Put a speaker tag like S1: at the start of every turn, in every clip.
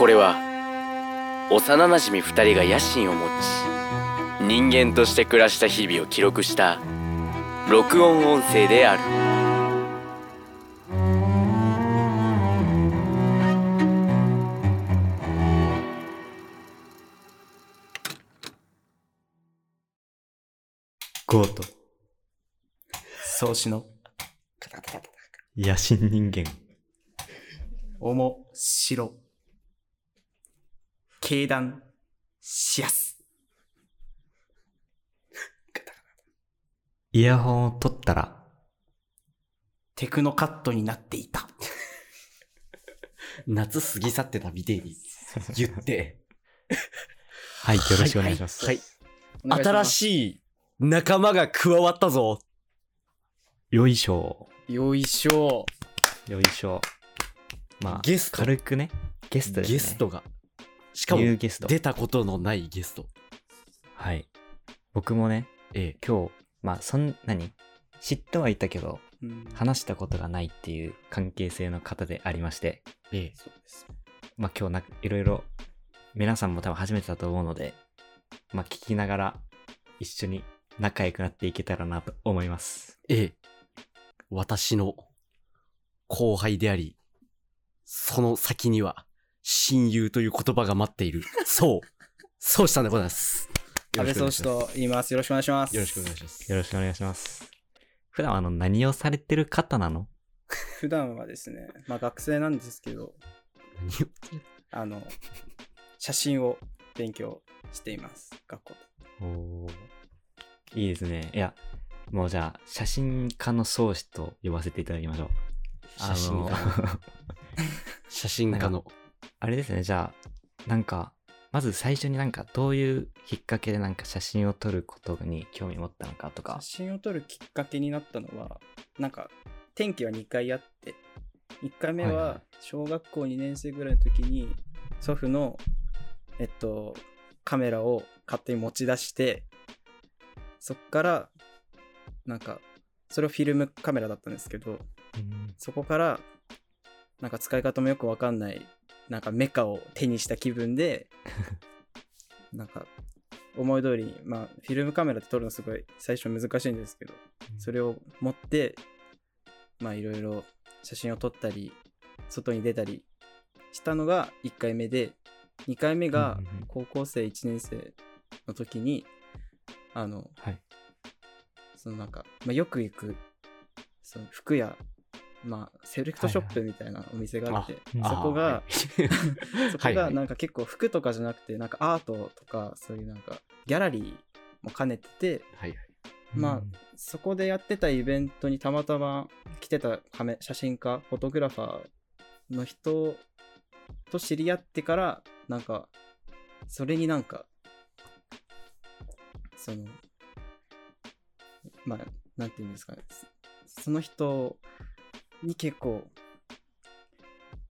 S1: これは幼なじみ2人が野心を持ち人間として暮らした日々を記録した録音音声である
S2: ゴート。
S3: 創始の
S2: 野心人間。
S3: 面白経団しやす
S2: イヤホンを取ったら、
S3: テクノカットになっていた
S4: 夏過ぎ去ってたみてえに言って、
S2: はい、よろしくお願いします。
S4: はい。新
S3: い
S4: しい仲間が加わったぞ。
S2: よいしょ。
S3: よいしょ
S2: よいしょ。まあ、
S4: ゲスト
S2: 軽くね、ゲストですね。
S4: ゲストが。しかも
S2: ニューゲスト。
S4: 出たことのないゲスト。
S2: はい。僕もね、
S4: ええ。
S2: 今日、まあ、そんなに、知ってはいたけど、
S3: うん
S2: 話したことがないっていう関係性の方でありまして、
S4: ええ。
S3: そうです
S2: まあ今日ないろいろ皆さんも多分初めてだと思うので、まあ聞きながら一緒に仲良くなっていけたらなと思います。
S4: ええ。私の後輩であり、その先には親友という言葉が待っている。そう。そうしたんでございます。
S3: 安倍総司と言いますよろしくお願いします
S4: よろしくお願いします。
S2: よろしくお願いします。普段あの何をされてる方なの？
S3: 普段はですねまあ学生なんですけど
S4: 何を？
S3: あの写真を勉強しています学校で
S2: おーいいですね。いや、もうじゃあ写真家の宗師と呼ばせていただきましょう。
S4: 写真家
S2: の。
S4: 写真家の。
S2: あれですね、じゃあ、なんか、まず最初になんかどういうきっかけでなんか写真を撮ることに興味持ったのかとか
S3: 写。真を撮るきっかけになったのはなんか転機は2回あって1回目
S2: は
S3: 小学校2年生ぐらいの時に祖父のえっとカメラを勝手に持ち出してそっからなんかそれはフィルムカメラだったんですけど
S2: うん
S3: そこからなんか使い方もよくわかんないなんかメカを手にした気分で なんか思い通りにまあフィルムカメラで撮るのすごい最初難しいんですけどそれを持ってまあいろいろ写真を撮ったり外に出たりしたのが1回目で2回目が
S2: うんうんうん
S3: 高校生1年生の時にあの
S2: はい。
S3: そのなんか、まあ、よく行くその服屋まあセレクトショップみたいなお店があって、
S2: あ
S3: そこが、
S4: はい。
S3: そこ
S4: はい。はい
S3: がなんか結構服とかじゃなくてなんかアートとかそういうなんかギャラリーも兼ねてて
S4: はいはい。
S3: まあ
S2: うん。
S3: そこでやってたイベントにたまたま来てたカメ写真家フォトグラファーの人と知り合ってからなんかそれになんかそのまあなんていうんですかね。そその人に結構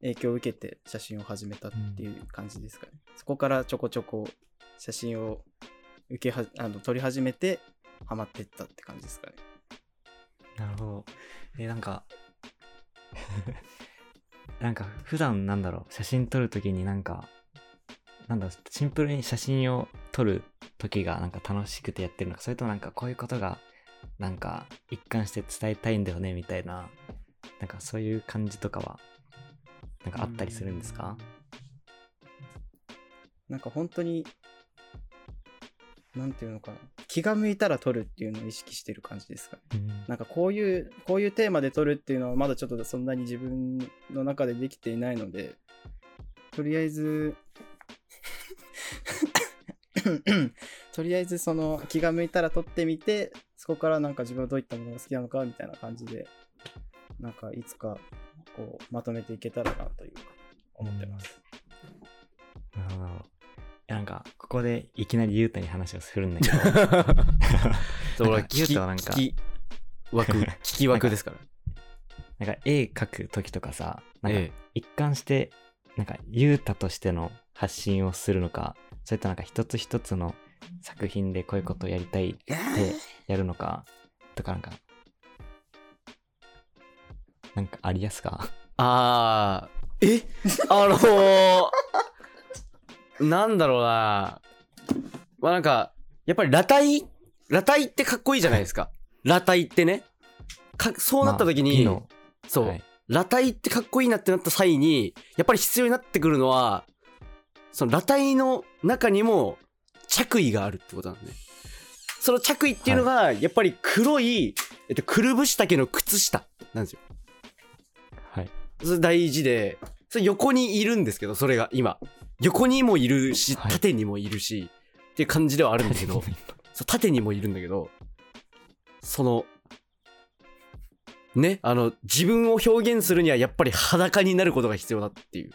S3: 影響を受けて写真を始めたっていう感じですかね、そこからちょこちょこ写真を受けはあの撮り始めてハマってったって感じですかね。
S2: なるほど。え、なんか、なんか普段なんだろう、写真撮るときになんか、なんだシンプルに写真を撮る時がなんか楽しくてやってるのか、それともなんかこういうことが、なんか一貫して伝えたいんだよね、みたいな、なんかそういう感じとかは、なんかあったりするんですか？
S3: なんか本当になんていうのかな気が向いたら撮るっていうのを意識してる感じですかね。
S2: うん。
S3: なんかこういうこういうテーマで撮るっていうのはまだちょっとそんなに自分の中でできていないのでとりあえず とりあえずその気が向いたら撮ってみてそこからなんか自分はどういったものが好きなのかみたいな感じでなんかいつかこうまとめていけたらなというか思ってます。
S2: なるほど。なんか、ここでいきなりゆうたに話をするんだけど、
S4: そ
S2: う
S4: 聞き、
S2: となんか
S4: 聞き枠、聞き枠ですから。
S2: なんか絵描く時とかさ、なんか
S4: ええ
S2: 一貫して、なんかゆうたとしての発信をするのか、それとなんか一つ一つの作品でこういうことをやりたいってやるのか、とかなんか、なんかありやすか？
S4: あー、え？あのー、なんだろうなまあなんか、やっぱり裸体？裸体ってかっこいいじゃないですか。裸体ってね。かそうなった時に、
S2: まあ
S4: そう、
S2: はい
S4: 裸体ってかっこいいなってなった際に、やっぱり必要になってくるのは、その裸体の中にも着衣があるってことなんで。その着衣っていうのが、やっぱり黒い、えっと、くるぶし丈の靴下なんですよ。大事で、それ横にいるんですけど、それが今。横にもいるし、
S2: はい
S4: 縦にもいるし、っていう感じではあるんだけど、そう縦にもいるんだけど、その、ね、あの、自分を表現するにはやっぱり裸になることが必要だっていう。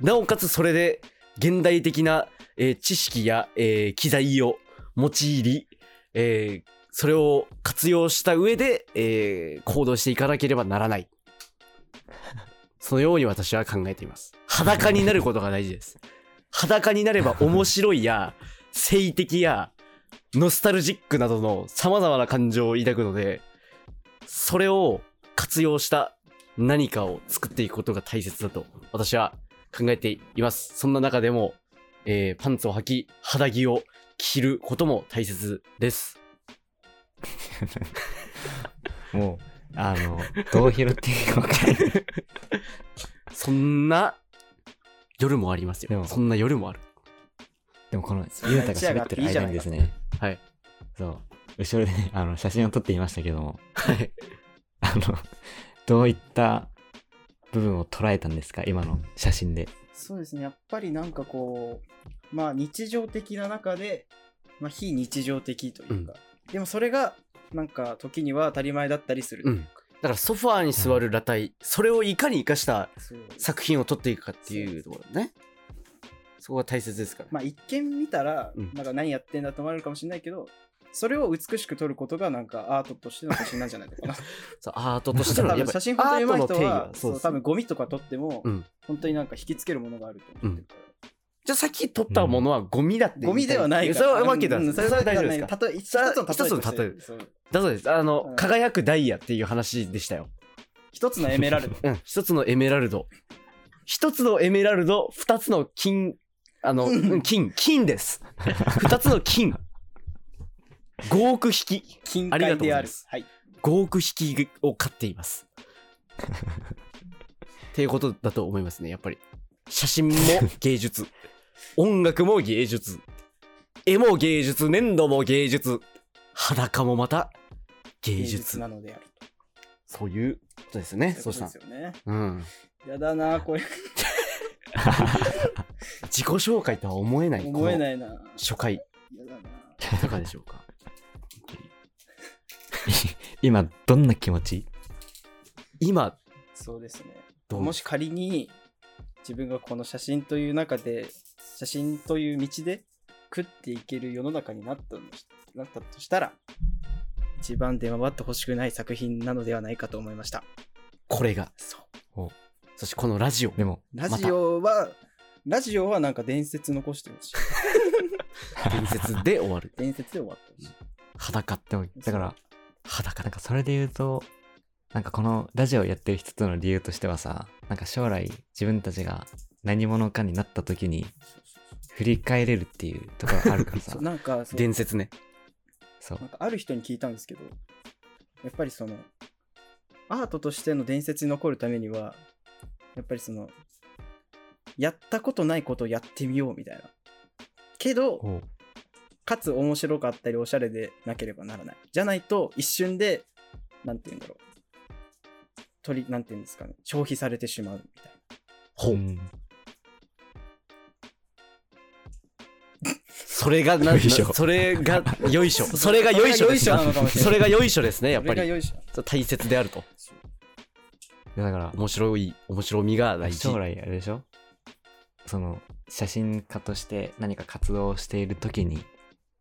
S4: なおかつそれで現代的な、えー知識や、えー機材を用いり、えーそれを活用した上で、えー行動していかなければならない。そのように私は考えています。裸になることが大事です。裸になれば面白いや、性的や、ノスタルジックなどの様々な感情を抱くので、それを活用した何かを作っていくことが大切だと私は考えています。そんな中でも、えーパンツを履き、肌着を着ることも大切です。
S2: もう、あの、どう拾っていいか分かんない。
S4: そんな夜もありますよ。
S2: でも
S4: そんな夜もある。
S2: でもこの、ゆうたが喋ってる間にですね、
S4: はい。
S2: そう、後ろでね、あの、写真を撮っていましたけども、
S4: はい。
S2: あの、どういった部分を捉えたんですか？今の写真で。
S3: そうですね、やっぱりなんかこう、まあ日常的な中で、まあ非日常的というか、でもそれがなんか時には当たり前だったりする。というか。
S4: だからソファーに座る裸体、それをいかに生かした作品を撮っていくかっていうところね。そこが大切ですから。
S3: まあ一見見たら
S4: うん、
S3: なんか何やってんだと思われるかもしれないけど、それを美しく撮ることがなんかアートとしての写真なんじゃないのかな。
S4: そうアートとしての
S3: 写真本当に上手い人は、
S4: は
S3: そう多分ゴミとか撮っても、
S4: うん。
S3: 本当になんか引きつけるものがあると思ってるから。
S4: じゃあさっき撮ったものはゴミだって言いたい
S3: ゴミではないから。
S4: それはわけだ。
S3: うん
S4: それは大丈夫ですか？
S3: たとえ一つの例え
S4: 一つの例えだそうです。あの、
S3: うん
S4: 輝くダイヤっていう話でしたよ。
S3: 一つのエメラルド。
S4: うん。一つのエメラルド。一つのエメラルド、二つの金、あの、うん金、金です。二つの金。5億匹。
S3: 金
S4: ありが
S3: 塊である
S4: とうございます。
S3: はい。
S4: 5億匹を飼っています。っていうことだと思いますね、やっぱり。写真も芸術。音楽も芸術。絵も芸術、粘土も芸術。裸もまた芸
S3: 芸
S4: 術
S3: 術。なのであると。
S4: そういうことですね、そうした
S3: ですよね。
S4: うん。
S3: やだな、これ。
S4: 自己紹介とは思えない。
S3: 思え
S4: い。
S3: ないな。
S4: 初回、
S3: やだな。
S4: いかがでしょうか？
S2: 今、どんな気持ち？
S4: 今、
S3: そうですね。もし仮に自分がこの写真という中で、写真という道で食っていける世の中になったなったとしたら、一番出回ってほしくない作品なのではないかと思いました。
S4: これが。
S3: そう。
S2: お
S4: そしてこのラジオ。
S2: でも、
S3: ラジオは、ラジオはなんか伝説残してほしい。
S4: 伝説で終わる。
S3: 伝説で終わってほしい。
S4: 裸。
S2: でも、だから、
S4: 裸
S2: なんかそれで言うと、なんかこのラジオをやってる一つの理由としてはさ、なんか将来自分たちが何者かになった時に振り返れるっていうところあるからさ。
S3: なんか
S4: 伝説ね。
S2: そう
S3: なん。かある人に聞いたんですけど、やっぱりその、アートとしての伝説に残るためには、やっぱりその、やったことないことをやってみようみたいな。けど、かつ面白かったりおしゃれでなければならない。じゃないと一瞬で、なんて言うんだろう。取り、なんて言うんですかね。消費されてしまうみたいな。
S4: ほう。
S2: ん
S4: それが、なん
S2: よいしょ
S4: それが、よいしょ。それがよいしょです
S3: それがよいしょ
S4: ですね、やっぱり。大切であると。
S2: だから、
S4: 面白い、面白みが大事。
S2: 将来あれでしょ？その写真家として何か活動をしている時に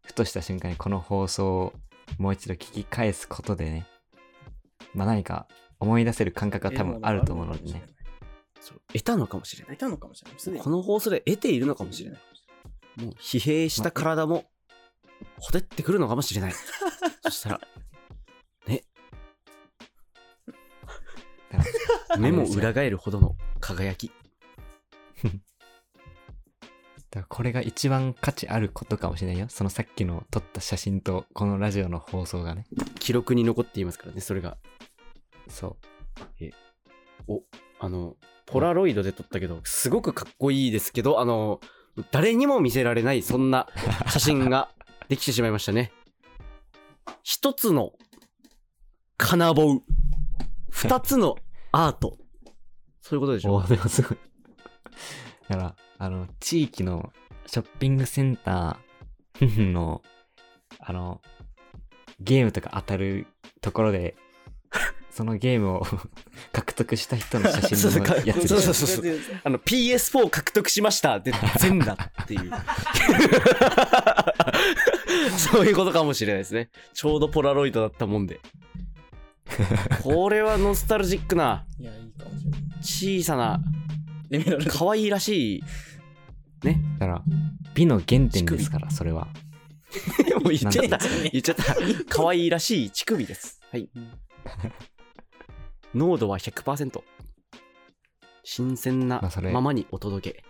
S2: ふとした瞬間にこの放送をもう一度聞き返すことでねまあ何か思い出せる感覚が多分あると思うのでね。
S4: そう得たのかもしれない。
S3: いたのかもしれない。
S4: この放送で得ているのかもしれない。もう疲弊した体も、ほてってくるのかもしれない。そしたら、ね、目も裏返るほどの輝き。
S2: だからこれが一番価値あることかもしれないよ。そのさっきの撮った写真とこのラジオの放送がね。
S4: 記録に残っていますからね、それが。
S2: そ
S4: お、あの、ポラロイドで撮ったけど、すごくかっこいいですけど、あの、誰にも見せられない、そんな写真ができてしまいましたね。一つの金棒、二つのアート。そういうことでし。ょ？
S2: おでもすごい。だから、あの、地域のショッピングセンターの、あの、ゲームとか当たるところで、そのゲームを 獲得した人の写真のやつ
S4: そうそうそうそうあの PS4 獲得しましたで全裸っていう。そういうことかもしれないですね。ちょうどポラロイドだったもんで。これはノスタルジックな。い
S3: や、いいかもしれない。
S4: 小さな。可愛いらしいね。
S2: だから、美の原点ですから、それは。
S4: もう言っちゃった。言っちゃった。可愛いらしい乳首です。はい濃度は100%新鮮な
S2: ま
S4: ままにお届け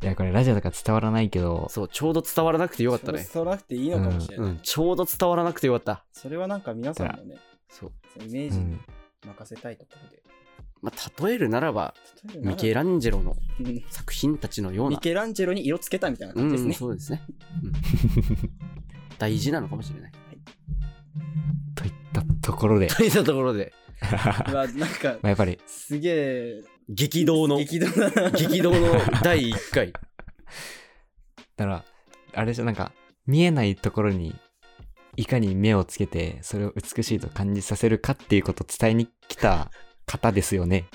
S2: いや、これラジオとか伝わらないけど、
S4: そうちょうど伝わらなくてよかったね
S3: そうなくていいのかもしれない。
S4: うん、ちょうど伝わらなくてよかった。
S3: それはなんか皆さんのね、
S4: そう。
S3: そのイメージに
S2: うん。
S3: 任せたいところで。
S4: まあ、例えるならば、ミケランジェロの
S3: う ん
S4: 作品たちのような。
S3: ミケランジェロに色つけたみたいな
S4: うん、
S3: 感じですね。
S4: そうですね。うん 大事なのかもしれない。
S2: といところで、
S4: といったところで、
S3: うわなんか
S2: まあ、やっぱり、
S3: すげえ
S4: 激動の、
S3: 激動。
S4: 激動の第1回。
S2: だから、あれじゃなんか、見えないところに、いかに目をつけて、それを美しいと感じさせるかっていうことを伝えに来た方ですよね。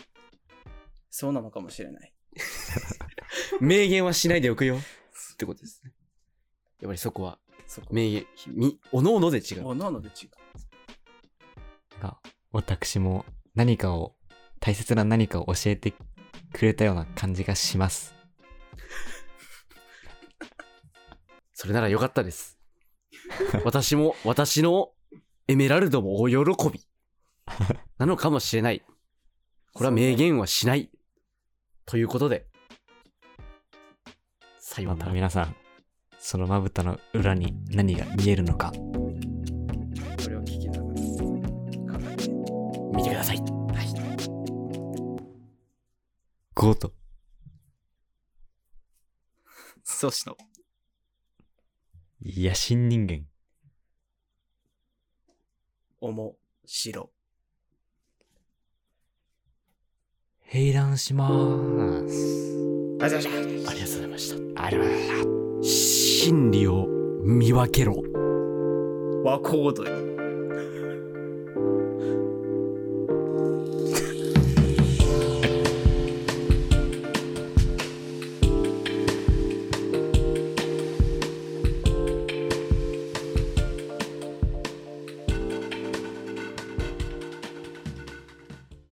S3: そうなのかもしれない。
S4: 明言はしないでおくよ。ってことですね。やっぱりそこは、
S3: そこ。
S4: 明言、み、おのおので違う。
S3: おのおので違う。
S2: が私も何かを、大切な何かを教えてくれたような感じがします。
S4: それならよかったです。私も、私のエメラルドもお喜び。なのかもしれない。これは明言はしない。ということで。さよ
S2: ま。た皆さん、そのまぶたの裏に何が見えるのか、
S4: 見てください。
S2: ゴート。
S3: そうしの。
S2: 野心人間。
S3: おもしろ。
S2: 閉覧しまーす。
S3: ありがとうございました。
S4: ありがとうございました。
S2: ありがとうございました。
S4: 真理を見分けろ。
S3: 和コードに。